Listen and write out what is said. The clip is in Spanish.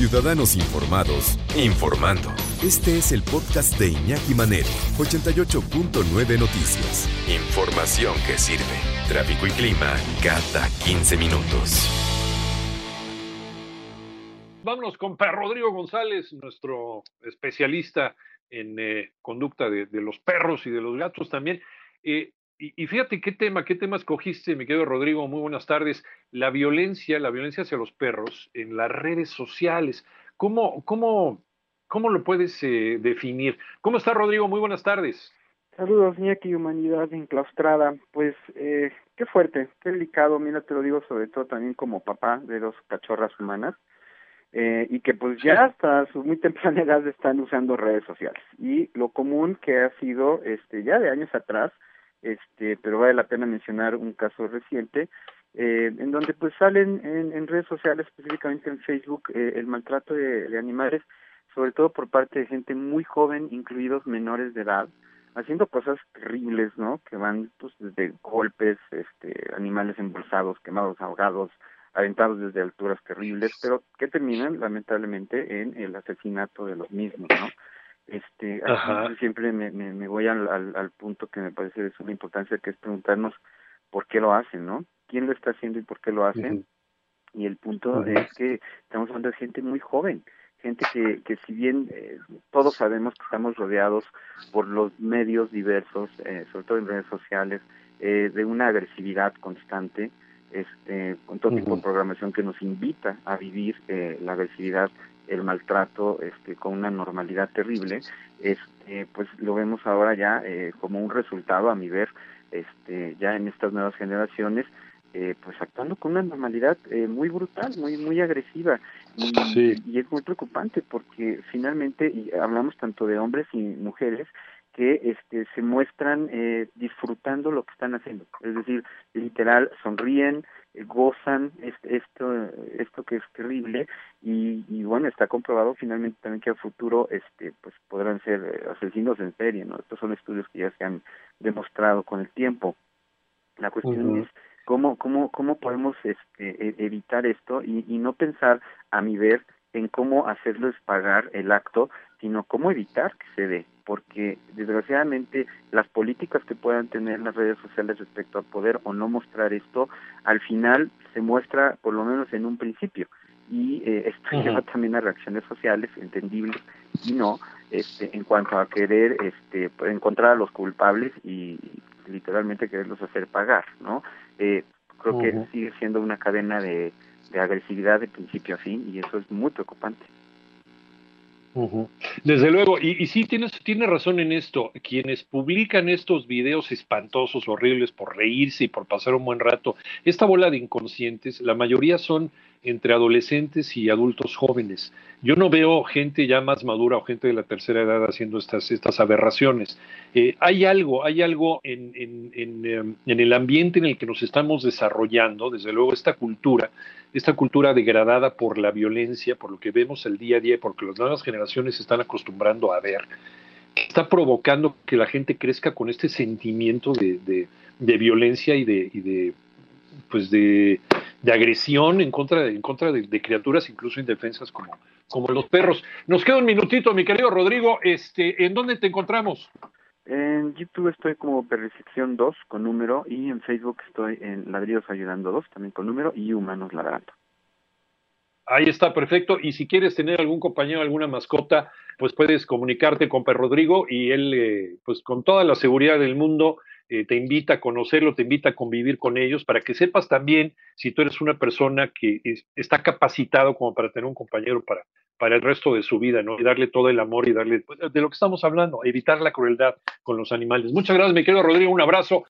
Ciudadanos informados, informando. Este es el podcast de Iñaki Manero, 88.9 Noticias. Información que sirve. Tráfico y clima cada 15 minutos. Vámonos con Rodrigo González, nuestro especialista en eh, conducta de, los perros y de los gatos también. Eh, y, fíjate qué tema, qué tema escogiste, mi querido Rodrigo, muy buenas tardes. La violencia, la violencia hacia los perros en las redes sociales. ¿Cómo, cómo, cómo lo puedes eh, definir? ¿Cómo está Rodrigo? Muy buenas tardes. Saludos, Iñaki, humanidad enclaustrada. Pues qué fuerte, qué delicado. Mira, te lo digo sobre todo también como papá de dos cachorras humanas eh, y que pues ya hasta su muy temprana edad están usando redes sociales y lo común que ha sido este ya de años atrás este pero vale la pena mencionar un caso reciente eh, en donde pues salen en, en, redes sociales específicamente en Facebook eh, el maltrato de, animales sobre todo por parte de gente muy joven incluidos menores de edad haciendo cosas terribles no que van pues desde golpes este animales embolsados quemados ahogados aventados desde alturas terribles, pero que terminan lamentablemente en el asesinato de los mismos, ¿no? Siempre me, me, voy al, al, punto que me parece de suma importancia, que es preguntarnos por qué lo hacen, ¿no? ¿Quién lo está haciendo y por qué lo hacen? Y el punto es que estamos hablando de gente muy joven, gente que, que si bien eh, todos sabemos que estamos rodeados por los medios diversos, eh, sobre todo en redes sociales, eh, de una agresividad constante, este, con todo tipo de programación que nos invita a vivir eh, la agresividad, el maltrato, este, con una normalidad terrible, este, pues lo vemos ahora ya eh, como un resultado, a mi ver, este, ya en estas nuevas generaciones, eh, pues actuando con una normalidad eh, muy brutal, muy muy agresiva. Y, y, es muy preocupante porque finalmente y hablamos tanto de hombres y mujeres que este, se muestran eh, disfrutando lo que están haciendo, es decir, literal sonríen, eh, gozan esto esto que es terrible y, y, bueno está comprobado finalmente también que a futuro este pues podrán ser eh, asesinos en serie no estos son estudios que ya se han demostrado con el tiempo. La cuestión es cómo cómo cómo podemos este, e, evitar esto y, y no pensar a mi ver en cómo hacerles pagar el acto, sino cómo evitar que se dé, porque desgraciadamente las políticas que puedan tener las redes sociales respecto a poder o no mostrar esto, al final se muestra por lo menos en un principio. Y eh, esto lleva también a reacciones sociales entendibles y no este en cuanto a querer este encontrar a los culpables y, literalmente quererlos hacer pagar no eh, creo que sigue siendo una cadena de de agresividad de principio a fin y eso es muy preocupante. Desde luego, y, y sí, tienes, tiene razón en esto. Quienes publican estos videos espantosos, horribles, por reírse y por pasar un buen rato, esta bola de inconscientes, la mayoría son entre adolescentes y adultos jóvenes. Yo no veo gente ya más madura o gente de la tercera edad haciendo estas, estas aberraciones. Eh, hay algo, hay algo en, em, en, el ambiente en el que nos estamos desarrollando, desde luego esta cultura, esta cultura degradada por la violencia, por lo que vemos el día a día, porque las nuevas generaciones están acostumbrando a ver, está provocando que la gente crezca con este sentimiento de, de, de violencia y de, y de pues de, de, agresión en contra, de, en contra de, criaturas incluso indefensas como, como los perros. Nos queda un minutito, mi querido Rodrigo. Este, ¿En dónde te encontramos? En YouTube estoy como Percepción 2 con número y en Facebook estoy en Ladridos Ayudando 2 también con número y Humanos Ladrando. Ahí está, perfecto. Y si quieres tener algún compañero, alguna mascota, pues puedes comunicarte con Per Rodrigo y él, eh, pues con toda la seguridad del mundo, eh, te invita a conocerlo, te invita a convivir con ellos, para que sepas también si tú eres una persona que está capacitado como para tener un compañero para, para el resto de su vida, ¿no? Y darle todo el amor y darle, pues, de lo que estamos hablando, evitar la crueldad con los animales. Muchas gracias, mi querido Rodrigo, un abrazo.